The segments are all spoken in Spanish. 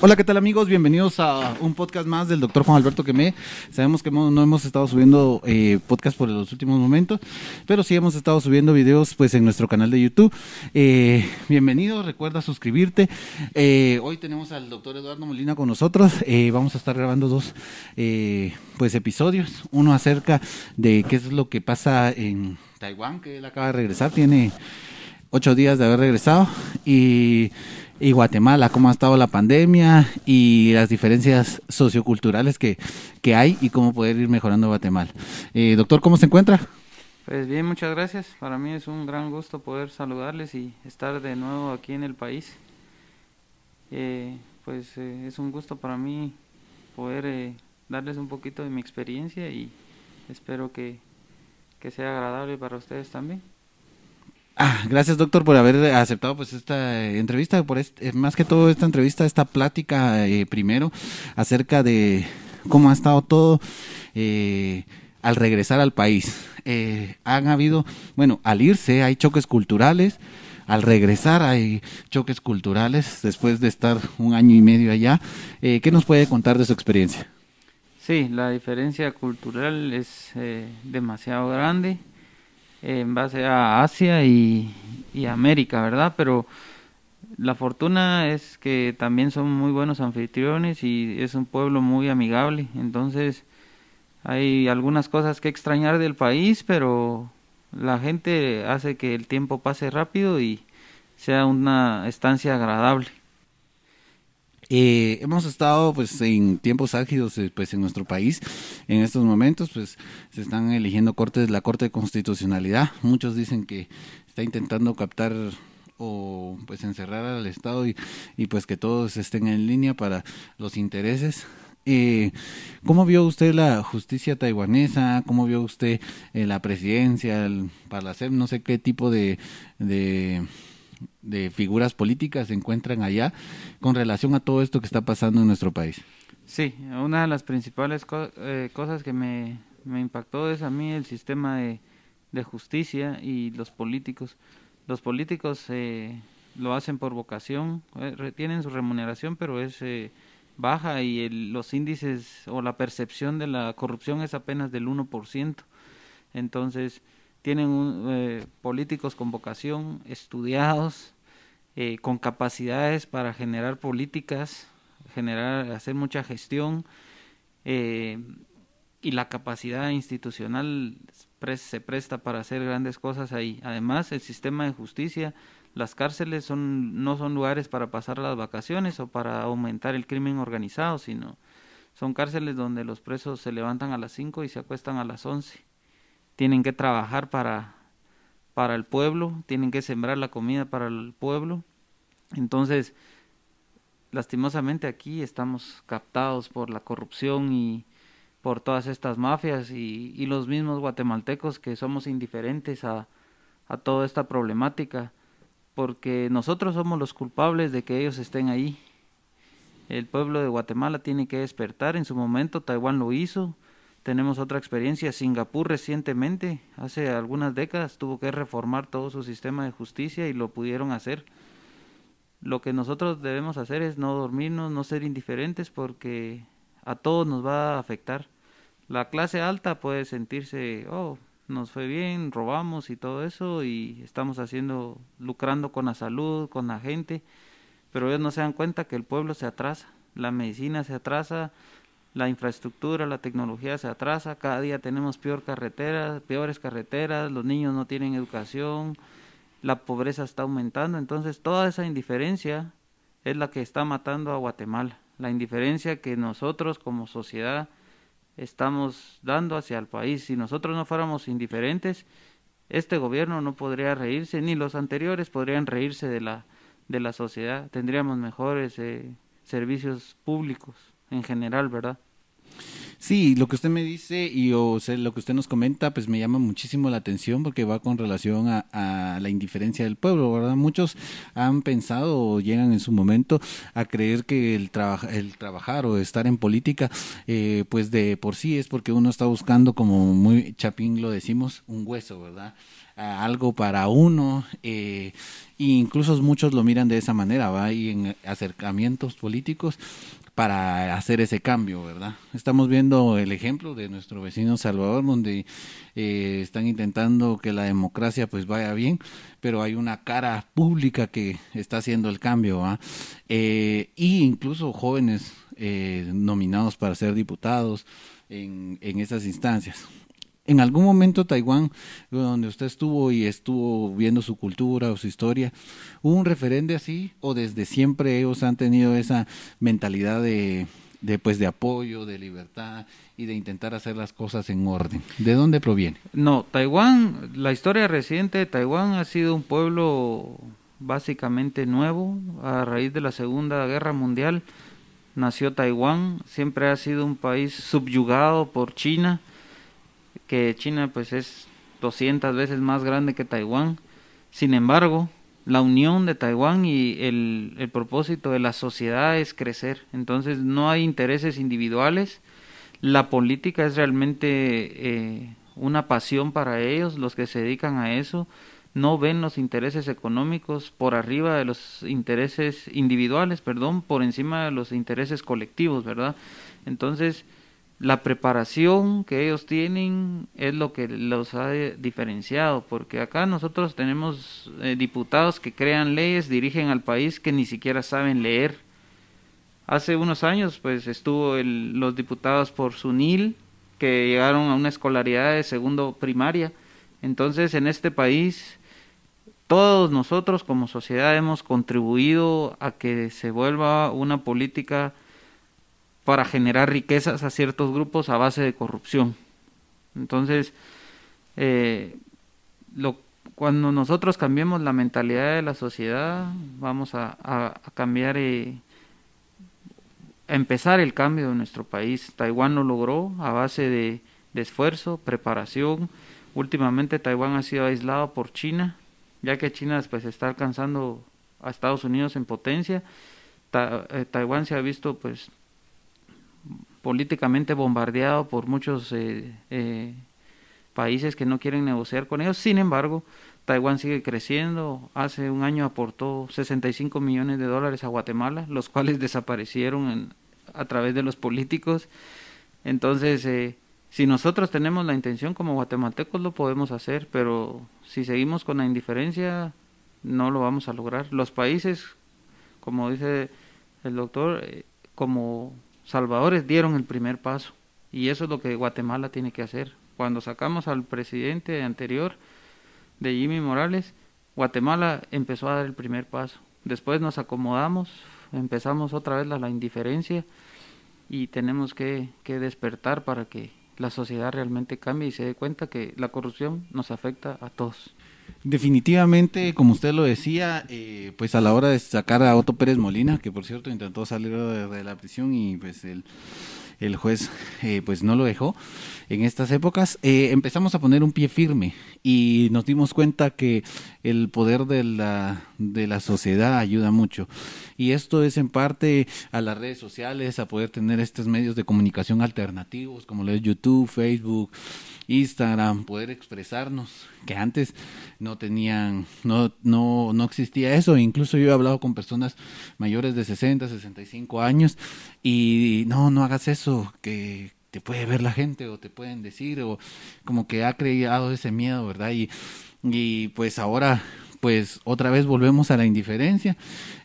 Hola, ¿qué tal amigos? Bienvenidos a un podcast más del doctor Juan Alberto Quemé. Sabemos que no hemos estado subiendo eh, podcast por los últimos momentos, pero sí hemos estado subiendo videos pues en nuestro canal de YouTube. Eh, bienvenido, recuerda suscribirte. Eh, hoy tenemos al doctor Eduardo Molina con nosotros. Eh, vamos a estar grabando dos eh, pues episodios. Uno acerca de qué es lo que pasa en Taiwán, que él acaba de regresar, tiene ocho días de haber regresado y y Guatemala, cómo ha estado la pandemia y las diferencias socioculturales que, que hay y cómo poder ir mejorando Guatemala. Eh, doctor, ¿cómo se encuentra? Pues bien, muchas gracias. Para mí es un gran gusto poder saludarles y estar de nuevo aquí en el país. Eh, pues eh, es un gusto para mí poder eh, darles un poquito de mi experiencia y espero que, que sea agradable para ustedes también. Ah, gracias doctor por haber aceptado pues esta entrevista, por este, más que todo esta entrevista, esta plática eh, primero acerca de cómo ha estado todo eh, al regresar al país. Eh, han habido, bueno, al irse hay choques culturales, al regresar hay choques culturales después de estar un año y medio allá. ¿Qué nos puede contar de su experiencia? Sí, la diferencia cultural es demasiado grande en base a Asia y, América, ¿verdad? Pero la fortuna es que también son muy buenos anfitriones y es un pueblo muy amigable. Entonces, hay algunas cosas que extrañar del país, pero la gente hace que el tiempo pase rápido y sea una estancia agradable. Eh, hemos estado pues en tiempos álgidos eh, pues en nuestro país en estos momentos pues se están eligiendo cortes la corte de constitucionalidad muchos dicen que está intentando captar o pues encerrar al estado y, y pues que todos estén en línea para los intereses eh, ¿Cómo vio usted la justicia taiwanesa? ¿Cómo vio usted eh, la presidencia, el Parlacem? No sé qué tipo de, de, de figuras políticas se encuentran allá con relación a todo esto que está pasando en nuestro país. Sí, una de las principales eh, cosas que me, me, impactó es a mí el sistema de, de justicia y los políticos. Los políticos eh, lo hacen por vocación, eh, tienen su remuneración, pero es eh, baja y el, los índices o la percepción de la corrupción es apenas del 1%. Entonces, tienen un, eh, políticos con vocación, estudiados, eh, con capacidades para generar políticas, generar, hacer mucha gestión eh, y la capacidad institucional se presta para hacer grandes cosas ahí. Además, el sistema de justicia, las cárceles son no son lugares para pasar las vacaciones o para aumentar el crimen organizado, sino son cárceles donde los presos se levantan a las 5 y se acuestan a las 11 tienen que trabajar para, para el pueblo, tienen que sembrar la comida para el pueblo. Entonces, lastimosamente aquí estamos captados por la corrupción y por todas estas mafias y, y los mismos guatemaltecos que somos indiferentes a, a toda esta problemática, porque nosotros somos los culpables de que ellos estén ahí. El pueblo de Guatemala tiene que despertar, en su momento Taiwán lo hizo, tenemos otra experiencia. Singapur recientemente, hace algunas décadas, tuvo que reformar todo su sistema de justicia y lo pudieron hacer. Lo que nosotros debemos hacer es no dormirnos, no ser indiferentes porque a todos nos va a afectar. La clase alta puede sentirse, oh, nos fue bien, robamos y todo eso y estamos haciendo, lucrando con la salud, con la gente, pero ellos no se dan cuenta que el pueblo se atrasa, la medicina se atrasa, la infraestructura, la tecnología se atrasa, cada día tenemos peor carreteras, peores carreteras, los niños no tienen educación, la pobreza está aumentando, entonces toda esa indiferencia es la que está matando a Guatemala, la indiferencia que nosotros como sociedad estamos dando hacia el país. Si nosotros no fuéramos indiferentes, este gobierno no podría reírse, ni los anteriores podrían reírse de la, de la sociedad, tendríamos mejores eh, servicios públicos en general, ¿verdad? Sí, lo que usted me dice y o sea, lo que usted nos comenta, pues me llama muchísimo la atención porque va con relación a, la indiferencia del pueblo, ¿verdad? Muchos han pensado o llegan en su momento a creer que el, traba, el trabajar o estar en política, eh, pues de por sí es porque uno está buscando, como muy chapín lo decimos, un hueso, ¿verdad? algo para uno. Eh, e incluso muchos lo miran de esa manera, va y en acercamientos políticos para hacer ese cambio, ¿verdad? Estamos viendo el ejemplo de nuestro vecino Salvador, donde eh, están intentando que la democracia pues vaya bien, pero hay una cara pública que está haciendo el cambio, ¿va? Eh, y incluso jóvenes eh, nominados para ser diputados en, en esas instancias en algún momento Taiwán, donde usted estuvo y estuvo viendo su cultura o su historia, ¿hubo un referente así o desde siempre ellos han tenido esa mentalidad de, de, pues, de apoyo, de libertad y de intentar hacer las cosas en orden? ¿De dónde proviene? No, Taiwán, la historia reciente de Taiwán ha sido un pueblo básicamente nuevo a raíz de la Segunda Guerra Mundial. Nació Taiwán, siempre ha sido un país subyugado por China que China pues es 200 veces más grande que Taiwán. Sin embargo, la unión de Taiwán y el, el, propósito de la sociedad es crecer. Entonces no hay intereses individuales. La política es realmente eh, una pasión para ellos, los que se dedican a eso. No ven los intereses económicos por arriba de los intereses individuales, perdón, por encima de los intereses colectivos, ¿verdad? Entonces, la preparación que ellos tienen es lo que los ha diferenciado, porque acá nosotros tenemos eh, diputados que crean leyes, dirigen al país que ni siquiera saben leer. Hace unos años, pues estuvo los diputados por SUNIL, que llegaron a una escolaridad de segundo primaria. Entonces, en este país, todos nosotros como sociedad hemos contribuido a que se vuelva una política para generar riquezas a ciertos grupos a base de corrupción. Entonces, eh, lo, cuando nosotros cambiemos la mentalidad de la sociedad, vamos a, cambiar, eh, a empezar el cambio de nuestro país. Taiwán lo logró a base de, esfuerzo, preparación. Últimamente Taiwán ha sido aislado por China, ya que China después está alcanzando a Estados Unidos en potencia. Eh, Taiwán se ha visto pues políticamente bombardeado por muchos eh, eh, países que no quieren negociar con ellos. Sin embargo, Taiwán sigue creciendo. Hace un año aportó 65 millones de dólares a Guatemala, los cuales desaparecieron a través de los políticos. Entonces, eh, si nosotros tenemos la intención como guatemaltecos, lo podemos hacer, pero si seguimos con la indiferencia, no lo vamos a lograr. Los países, como dice el doctor, como salvadores dieron el primer paso y eso es lo que Guatemala tiene que hacer. Cuando sacamos al presidente anterior de Jimmy Morales, Guatemala empezó a dar el primer paso. Después nos acomodamos, empezamos otra vez la, la indiferencia y tenemos que, que despertar para que la sociedad realmente cambie y se dé cuenta que la corrupción nos afecta a todos. Definitivamente, como usted lo decía, eh, pues a la hora de sacar a Otto Pérez Molina, que por cierto intentó salir de, la prisión y pues el, el juez eh, pues no lo dejó en estas épocas, eh, empezamos a poner un pie firme y nos dimos cuenta que el poder de la, de la sociedad ayuda mucho. Y esto es en parte a las redes sociales, a poder tener estos medios de comunicación alternativos como lo es YouTube, Facebook, Instagram, poder expresarnos, que antes no tenían, no, no, no existía eso. Incluso yo he hablado con personas mayores de 60, 65 años y no, no hagas eso, que te puede ver la gente o te pueden decir o como que ha creado ese miedo, ¿verdad? Y, y pues ahora pues otra vez volvemos a la indiferencia.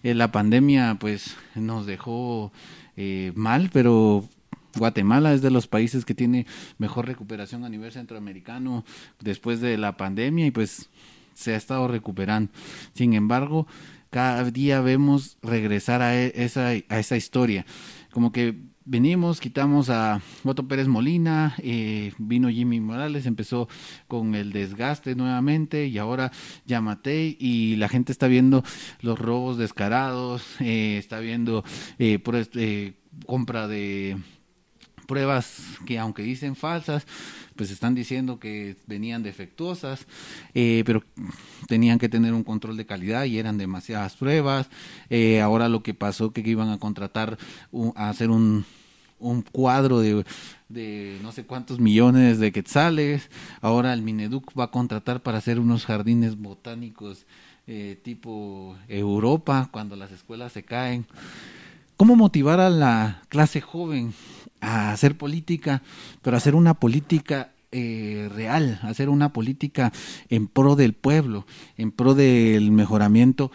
Eh, la pandemia pues nos dejó eh, mal, pero Guatemala es de los países que tiene mejor recuperación a nivel centroamericano después de la pandemia y pues se ha estado recuperando. Sin embargo, cada día vemos regresar a e, esa, a esa historia. Como que venimos, quitamos a Otto Pérez Molina, eh, vino Jimmy Morales, empezó con el desgaste nuevamente y ahora Yamatei y la gente está viendo los robos descarados, eh, está viendo eh, por, eh, compra de pruebas que aunque dicen falsas, pues están diciendo que venían defectuosas, eh, pero tenían que tener un control de calidad y eran demasiadas pruebas. Eh, ahora lo que pasó que iban a contratar a hacer un un cuadro de, de no sé cuántos millones de quetzales. Ahora el Mineduc va a contratar para hacer unos jardines botánicos eh, tipo Europa cuando las escuelas se caen. ¿Cómo motivar a la clase joven a hacer política, pero hacer una política eh, real, hacer una política en pro del pueblo, en pro del mejoramiento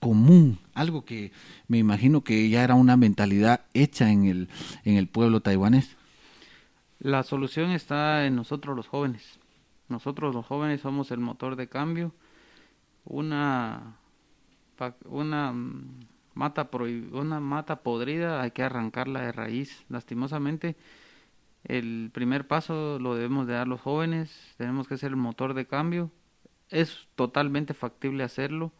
común, algo que me imagino que ya era una mentalidad hecha en el, en el pueblo taiwanés. La solución está en nosotros los jóvenes. Nosotros los jóvenes somos el motor de cambio. Una, una mata, una mata podrida hay que arrancarla de raíz. Lastimosamente, el primer paso lo debemos de dar los jóvenes. Tenemos que ser el motor de cambio. Es totalmente factible hacerlo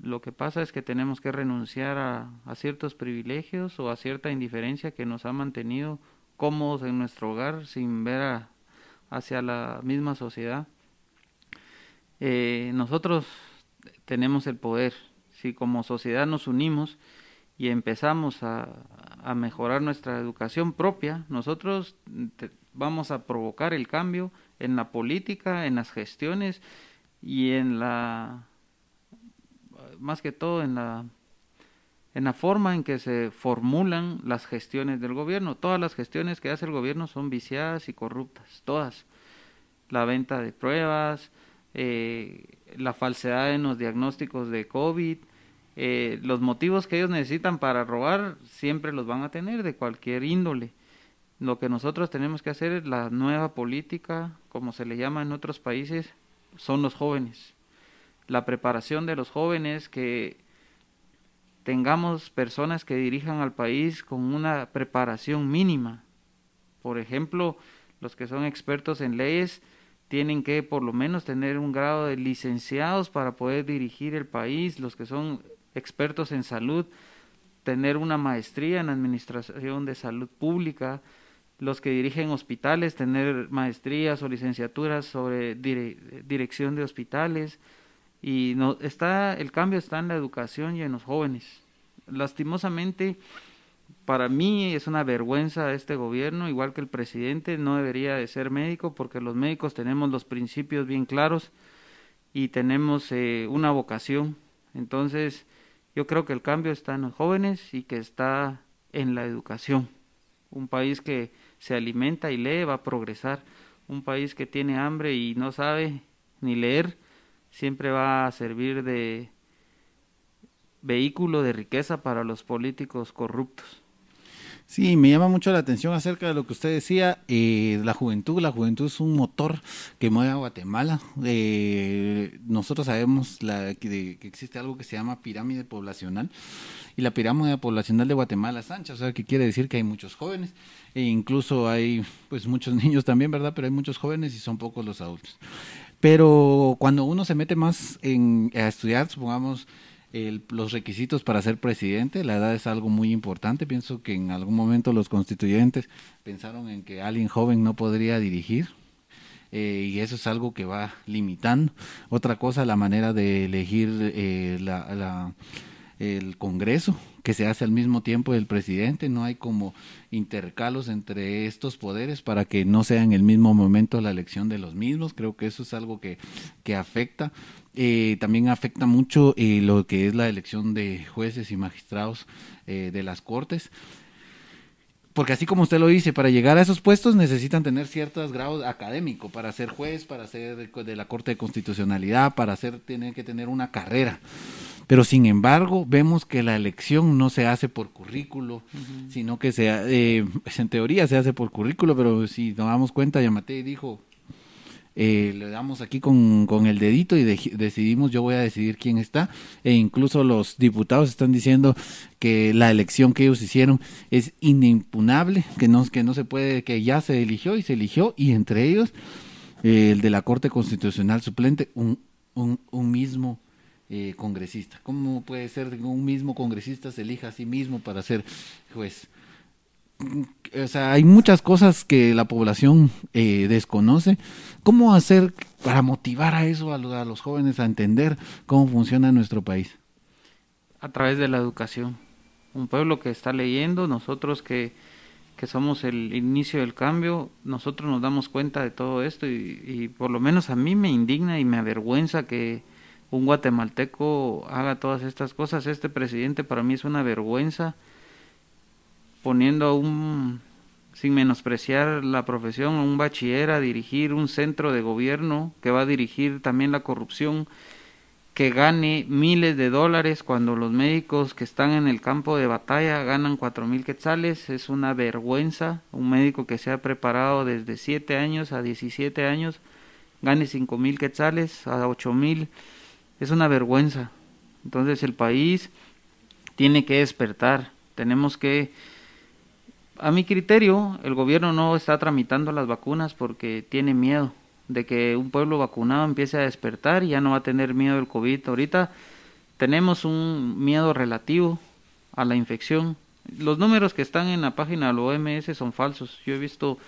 lo que pasa es que tenemos que renunciar a, ciertos privilegios o a cierta indiferencia que nos ha mantenido cómodos en nuestro hogar sin ver hacia la misma sociedad. Eh, nosotros tenemos el poder. Si como sociedad nos unimos y empezamos a, a mejorar nuestra educación propia, nosotros vamos a provocar el cambio en la política, en las gestiones y en la más que todo en la en la forma en que se formulan las gestiones del gobierno. Todas las gestiones que hace el gobierno son viciadas y corruptas, todas. La venta de pruebas, eh, la falsedad en los diagnósticos de COVID, eh, los motivos que ellos necesitan para robar siempre los van a tener de cualquier índole. Lo que nosotros tenemos que hacer es la nueva política, como se le llama en otros países, son los jóvenes la preparación de los jóvenes, que tengamos personas que dirijan al país con una preparación mínima. Por ejemplo, los que son expertos en leyes tienen que por lo menos tener un grado de licenciados para poder dirigir el país, los que son expertos en salud, tener una maestría en administración de salud pública, los que dirigen hospitales, tener maestrías o licenciaturas sobre dirección de hospitales, y no, está, el cambio está en la educación y en los jóvenes. Lastimosamente, para mí es una vergüenza este gobierno, igual que el presidente, no debería de ser médico porque los médicos tenemos los principios bien claros y tenemos eh, una vocación. Entonces, yo creo que el cambio está en los jóvenes y que está en la educación. Un país que se alimenta y lee va a progresar. Un país que tiene hambre y no sabe ni leer siempre va a servir de vehículo de riqueza para los políticos corruptos. Sí, me llama mucho la atención acerca de lo que usted decía, eh, la juventud, la juventud es un motor que mueve a Guatemala. Eh, nosotros sabemos la, que, existe algo que se llama pirámide poblacional y la pirámide poblacional de Guatemala es ancha, o sea, que quiere decir que hay muchos jóvenes e incluso hay pues muchos niños también, ¿verdad? Pero hay muchos jóvenes y son pocos los adultos. Pero cuando uno se mete más en, a estudiar, supongamos, los requisitos para ser presidente, la edad es algo muy importante. Pienso que en algún momento los constituyentes pensaron en que alguien joven no podría dirigir. Eh, y eso es algo que va limitando. Otra cosa, la manera de elegir eh, la el Congreso, que se hace al mismo tiempo del presidente, no hay como intercalos entre estos poderes para que no sea en el mismo momento la elección de los mismos, creo que eso es algo que, que afecta. Eh, también afecta mucho eh, lo que es la elección de jueces y magistrados eh, de las cortes porque así como usted lo dice, para llegar a esos puestos necesitan tener ciertos grados académicos, para ser juez, para ser de la Corte de Constitucionalidad, para ser, tienen que tener una carrera. Pero sin embargo, vemos que la elección no se hace por currículo, sino que se, eh, pues, en teoría se hace por currículo, pero si nos damos cuenta, Yamate dijo, eh, le damos aquí con, con el dedito y decidimos, yo voy a decidir quién está, e incluso los diputados están diciendo que la elección que ellos hicieron es inimpunable, que no, que no se puede, que ya se eligió y se eligió, y entre ellos eh, el de la Corte Constitucional Suplente, un, un, un mismo eh, congresista. ¿Cómo puede ser que un mismo congresista se elija a sí mismo para ser juez? O sea, hay muchas cosas que la población eh, desconoce. ¿Cómo hacer para motivar a eso, a los, jóvenes a entender cómo funciona nuestro país? A través de la educación. Un pueblo que está leyendo, nosotros que que somos el inicio del cambio, nosotros nos damos cuenta de todo esto y, por lo menos a mí me indigna y me avergüenza que un guatemalteco haga todas estas cosas. Este presidente para mí es una vergüenza poniendo un, sin menospreciar la profesión, un bachiller a dirigir un centro de gobierno que va a dirigir también la corrupción que gane miles de dólares cuando los médicos que están en el campo de batalla ganan cuatro mil quetzales. Es una vergüenza. Un médico que se ha preparado desde siete años a 17 años gane cinco mil quetzales a ocho mil. Es una vergüenza. Entonces el país tiene que despertar. Tenemos que a mi criterio el gobierno no está tramitando las vacunas porque tiene miedo de que un pueblo vacunado empiece a despertar y ya no va a tener miedo del COVID. Ahorita tenemos un miedo relativo a la infección. Los números que están en la página de la OMS son falsos. Yo he visto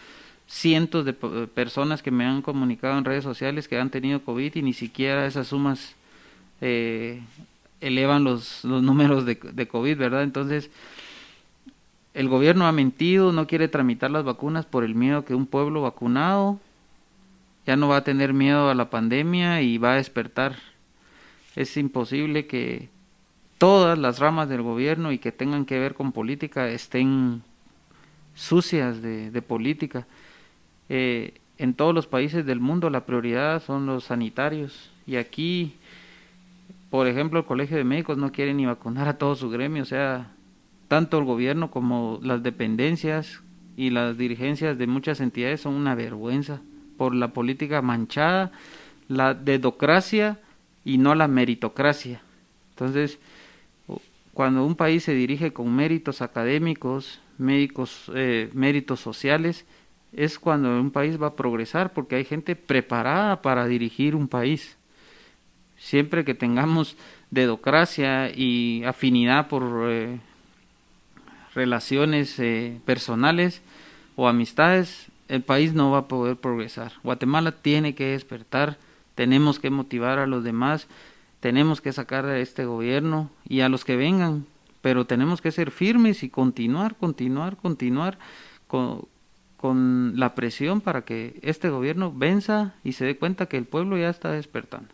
cientos de personas que me han comunicado en redes sociales que han tenido COVID y ni siquiera esas sumas eh, elevan los, los números de, de COVID, ¿verdad? Entonces, el gobierno ha mentido, no quiere tramitar las vacunas por el miedo que un pueblo vacunado ya no va a tener miedo a la pandemia y va a despertar. Es imposible que todas las ramas del gobierno y que tengan que ver con política estén sucias de, política. Eh, en todos los países del mundo la prioridad son los sanitarios y aquí, por ejemplo, el Colegio de Médicos no quiere ni vacunar a todo su gremio, o sea, tanto el gobierno como las dependencias y las dirigencias de muchas entidades son una vergüenza por la política manchada, la dedocracia y no la meritocracia. Entonces, cuando un país se dirige con méritos académicos, médicos, eh, méritos sociales, es cuando un país va a progresar porque hay gente preparada para dirigir un país. Siempre que tengamos dedocracia y afinidad por eh, relaciones eh, personales o amistades, el país no va a poder progresar. Guatemala tiene que despertar, tenemos que motivar a los demás, tenemos que sacar a este gobierno y a los que vengan, pero tenemos que ser firmes y continuar, continuar, continuar con, con la presión para que este gobierno venza y se dé cuenta que el pueblo ya está despertando.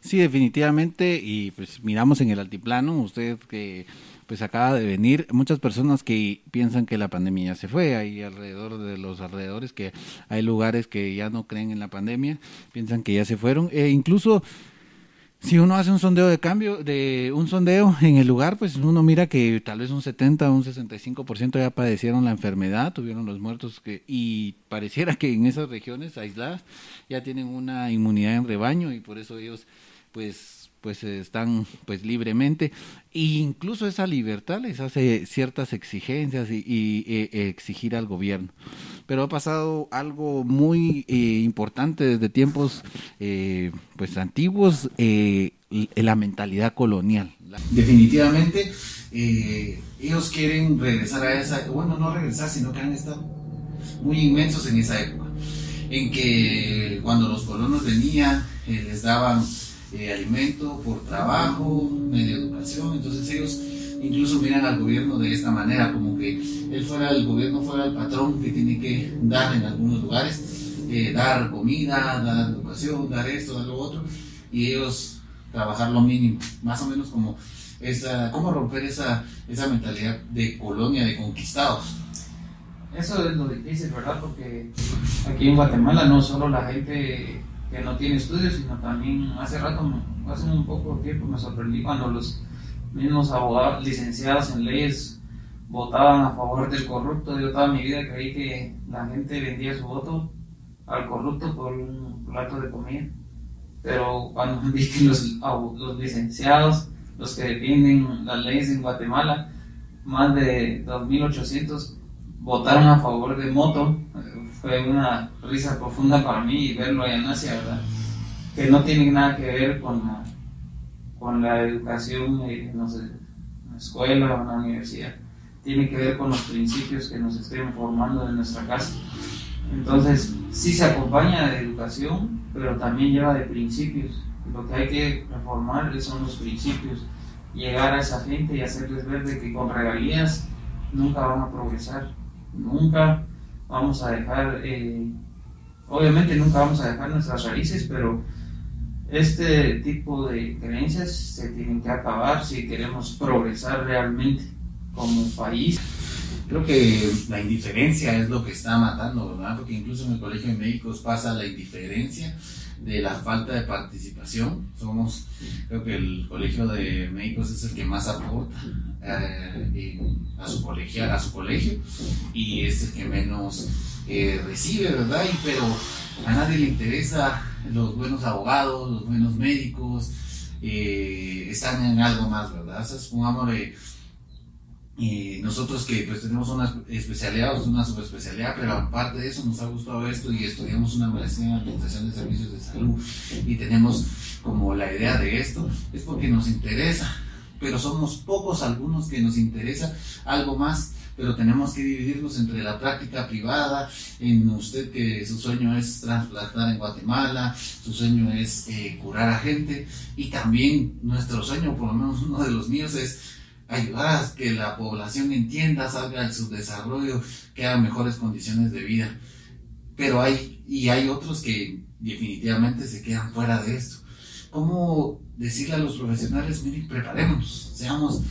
Sí, definitivamente, y pues miramos en el altiplano, usted que pues acaba de venir. Muchas personas que piensan que la pandemia ya se fue, hay alrededor de los alrededores que hay lugares que ya no creen en la pandemia, piensan que ya se fueron, e incluso si uno hace un sondeo de cambio, de un sondeo en el lugar, pues uno mira que tal vez un 70 o un 65% ya padecieron la enfermedad, tuvieron los muertos que, y pareciera que en esas regiones aisladas ya tienen una inmunidad en rebaño y por eso ellos pues pues están pues libremente. E incluso esa libertad les hace ciertas exigencias y, e, exigir al gobierno. Pero ha pasado algo muy eh, importante desde tiempos eh, pues antiguos eh, la mentalidad colonial. Definitivamente ellos quieren regresar a esa bueno no regresar sino que han estado muy inmensos en esa época en que cuando los colonos venían les daban eh, alimento, por trabajo, media educación. Entonces ellos incluso miran al gobierno de esta manera, como que él fuera el gobierno fuera el patrón que tiene que dar en algunos lugares, eh, dar comida, dar educación, dar esto, dar lo otro, y ellos trabajar lo mínimo, más o menos como esa, cómo romper esa, esa mentalidad de colonia, de conquistados. Eso es lo difícil, ¿verdad? Porque aquí en Guatemala no solo la gente que no tiene estudios, sino también hace rato, hace un poco tiempo me sorprendí cuando los mismos abogados licenciados en leyes votaban a favor del corrupto. Yo toda mi vida creí que la gente vendía su voto al corrupto por un plato de comida. Pero cuando vi que los, los licenciados, los que defienden las leyes en Guatemala, más de 2.800 votaron a favor de Moto, fue una risa profunda para mí verlo allá en Asia, ¿verdad? Que no tiene nada que ver con la, con la educación, no sé, en la escuela o en la universidad. Tiene que ver con los principios que nos estén formando en nuestra casa. Entonces, sí se acompaña de educación, pero también lleva de principios. Lo que hay que reformar son los principios. Llegar a esa gente y hacerles ver de que con regalías nunca van a progresar Nunca vamos a dejar, eh, obviamente nunca vamos a dejar nuestras raíces, pero este tipo de creencias se tienen que acabar si queremos progresar realmente como país. Creo que la indiferencia es lo que está matando, ¿verdad? Porque incluso en el Colegio de Médicos pasa la indiferencia de la falta de participación. Somos, creo que el Colegio de Médicos es el que más aporta eh, a, su colegio, a su colegio y es el que menos eh, recibe, ¿verdad? Y, pero a nadie le interesa los buenos abogados, los buenos médicos, eh, están en algo más, ¿verdad? O sea, pongámosle y nosotros que pues tenemos una especialidad o una subespecialidad, pero aparte de eso nos ha gustado esto y estudiamos una maestría en Administración de Servicios de Salud y tenemos como la idea de esto, es porque nos interesa, pero somos pocos algunos que nos interesa algo más, pero tenemos que dividirnos entre la práctica privada, en usted que su sueño es trasplantar en Guatemala, su sueño es eh, curar a gente y también nuestro sueño, por lo menos uno de los míos es ayudar a que la población entienda, salga del subdesarrollo, que haya mejores condiciones de vida. Pero hay, y hay otros que definitivamente se quedan fuera de esto. ¿Cómo decirle a los profesionales, miren, preparémonos, seamos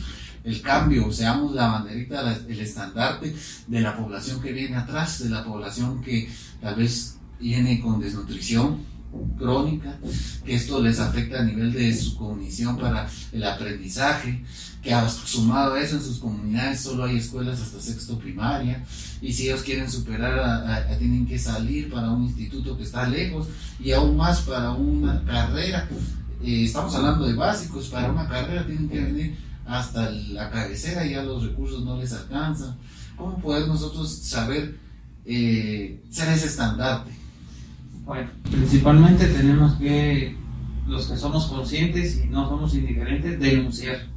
el cambio, seamos la banderita, el estandarte de la población que viene atrás, de la población que tal vez viene con desnutrición, crónica, que esto les afecta a nivel de su cognición para el aprendizaje, que sumado a eso en sus comunidades solo hay escuelas hasta sexto primaria y si ellos quieren superar tienen que salir para un instituto que está lejos y aún más para una carrera. Eh, estamos hablando de básicos, para una carrera tienen que venir hasta la cabecera ya los recursos no les alcanzan. ¿Cómo poder nosotros saber eh, ser ese estandarte? Bueno, principalmente tenemos que, los que somos conscientes y no somos indiferentes, denunciar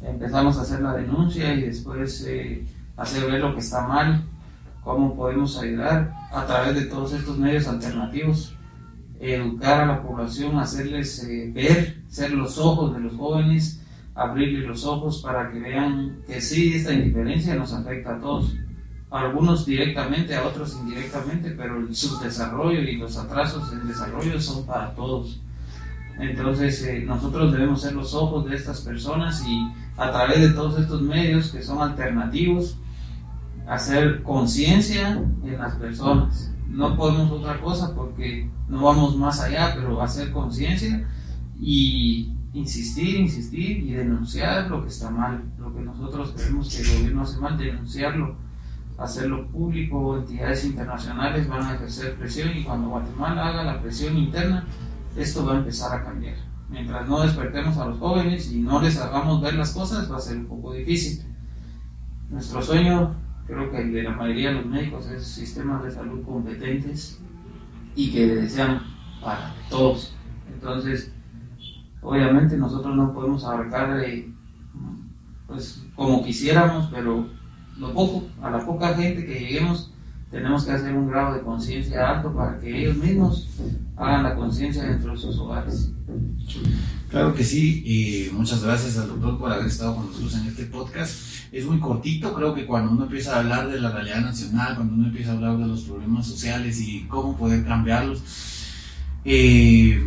empezamos a hacer la denuncia y después eh, hacer ver lo que está mal, cómo podemos ayudar a través de todos estos medios alternativos, educar a la población, hacerles eh, ver, ser los ojos de los jóvenes, abrirles los ojos para que vean que sí, esta indiferencia nos afecta a todos. Algunos directamente, a otros indirectamente, pero el subdesarrollo y los atrasos en desarrollo son para todos. Entonces, eh, nosotros debemos ser los ojos de estas personas y a través de todos estos medios que son alternativos, hacer conciencia en las personas. No podemos otra cosa porque no vamos más allá, pero hacer conciencia y insistir, insistir y denunciar lo que está mal, lo que nosotros creemos que el gobierno hace mal, denunciarlo, hacerlo público, entidades internacionales van a ejercer presión y cuando Guatemala haga la presión interna, esto va a empezar a cambiar. Mientras no despertemos a los jóvenes y no les hagamos ver las cosas, va a ser un poco difícil. Nuestro sueño, creo que el de la mayoría de los médicos, es sistemas de salud competentes y que desean para todos. Entonces, obviamente nosotros no podemos abarcar eh, pues como quisiéramos, pero lo poco, a la poca gente que lleguemos, tenemos que hacer un grado de conciencia alto para que ellos mismos hagan la conciencia dentro de sus hogares. Claro que sí, y muchas gracias al doctor por haber estado con nosotros en este podcast. Es muy cortito, creo que cuando uno empieza a hablar de la realidad nacional, cuando uno empieza a hablar de los problemas sociales y cómo poder cambiarlos, eh,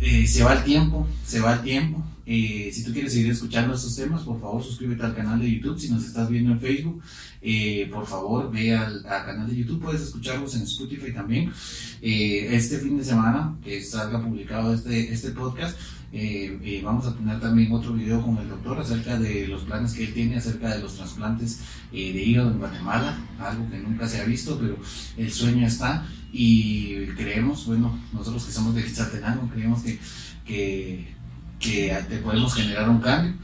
eh, se va el tiempo, se va el tiempo. Eh, si tú quieres seguir escuchando estos temas, por favor suscríbete al canal de YouTube. Si nos estás viendo en Facebook, eh, por favor ve al, canal de YouTube. Puedes escucharlos en Spotify también. Eh, este fin de semana que salga publicado este, este podcast, vamos a tener también otro video con el doctor acerca de los planes que él tiene acerca de los trasplantes de hígado en Guatemala. Algo que nunca se ha visto, pero el sueño está. Y creemos, bueno, nosotros que somos de Quetzaltenango, creemos que que podemos generar un cambio.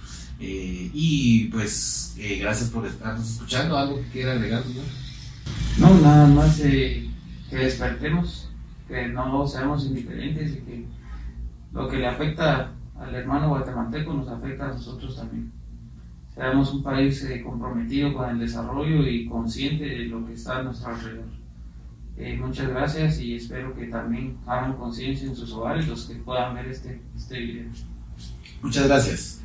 Eh, y pues eh, gracias por estarnos escuchando. ¿Algo que quiera agregar, No, nada más eh, que despertemos, que no seamos indiferentes y que lo que le afecta al hermano guatemalteco nos afecta a nosotros también. Seamos un país comprometido con el desarrollo y consciente de lo que está a nuestro alrededor. muchas gracias y espero que también hagan conciencia en sus hogares los que puedan ver este, este video. Muchas gracias.